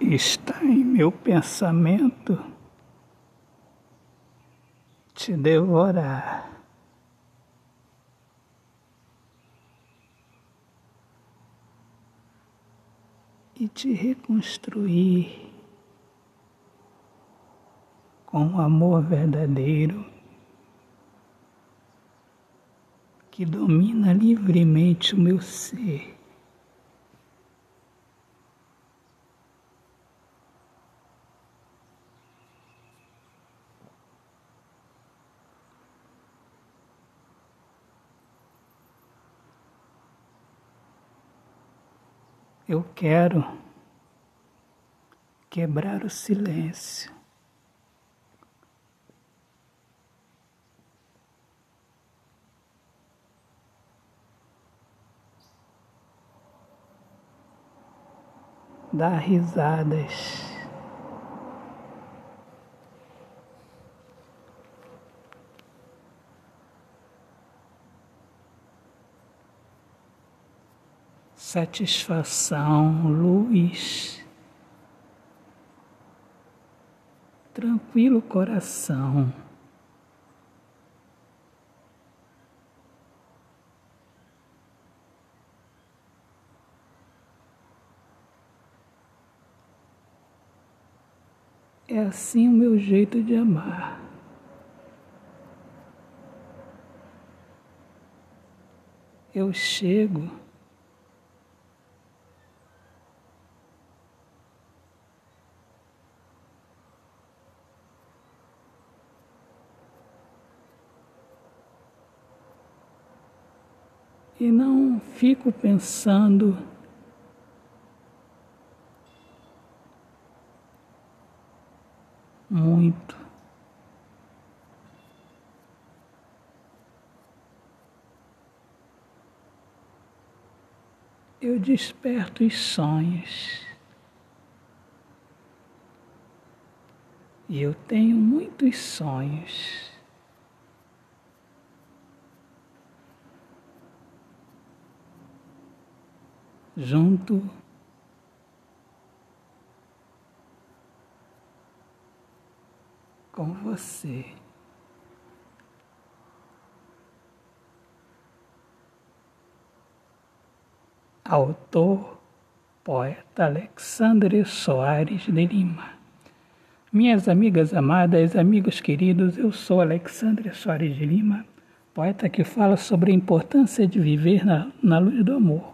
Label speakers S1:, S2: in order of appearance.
S1: está em meu pensamento te devorar. E te reconstruir com o amor verdadeiro que domina livremente o meu ser. Eu quero quebrar o silêncio. Dar risadas. Satisfação, luz, tranquilo coração. É assim o meu jeito de amar. Eu chego e não fico pensando muito. Eu desperto os sonhos. E eu tenho muitos sonhos. Junto com você. Autor, poeta Alexandre Soares de Lima. Minhas amigas amadas, amigos queridos, eu sou Alexandre Soares de Lima, poeta que fala sobre a importância de viver na, na luz do amor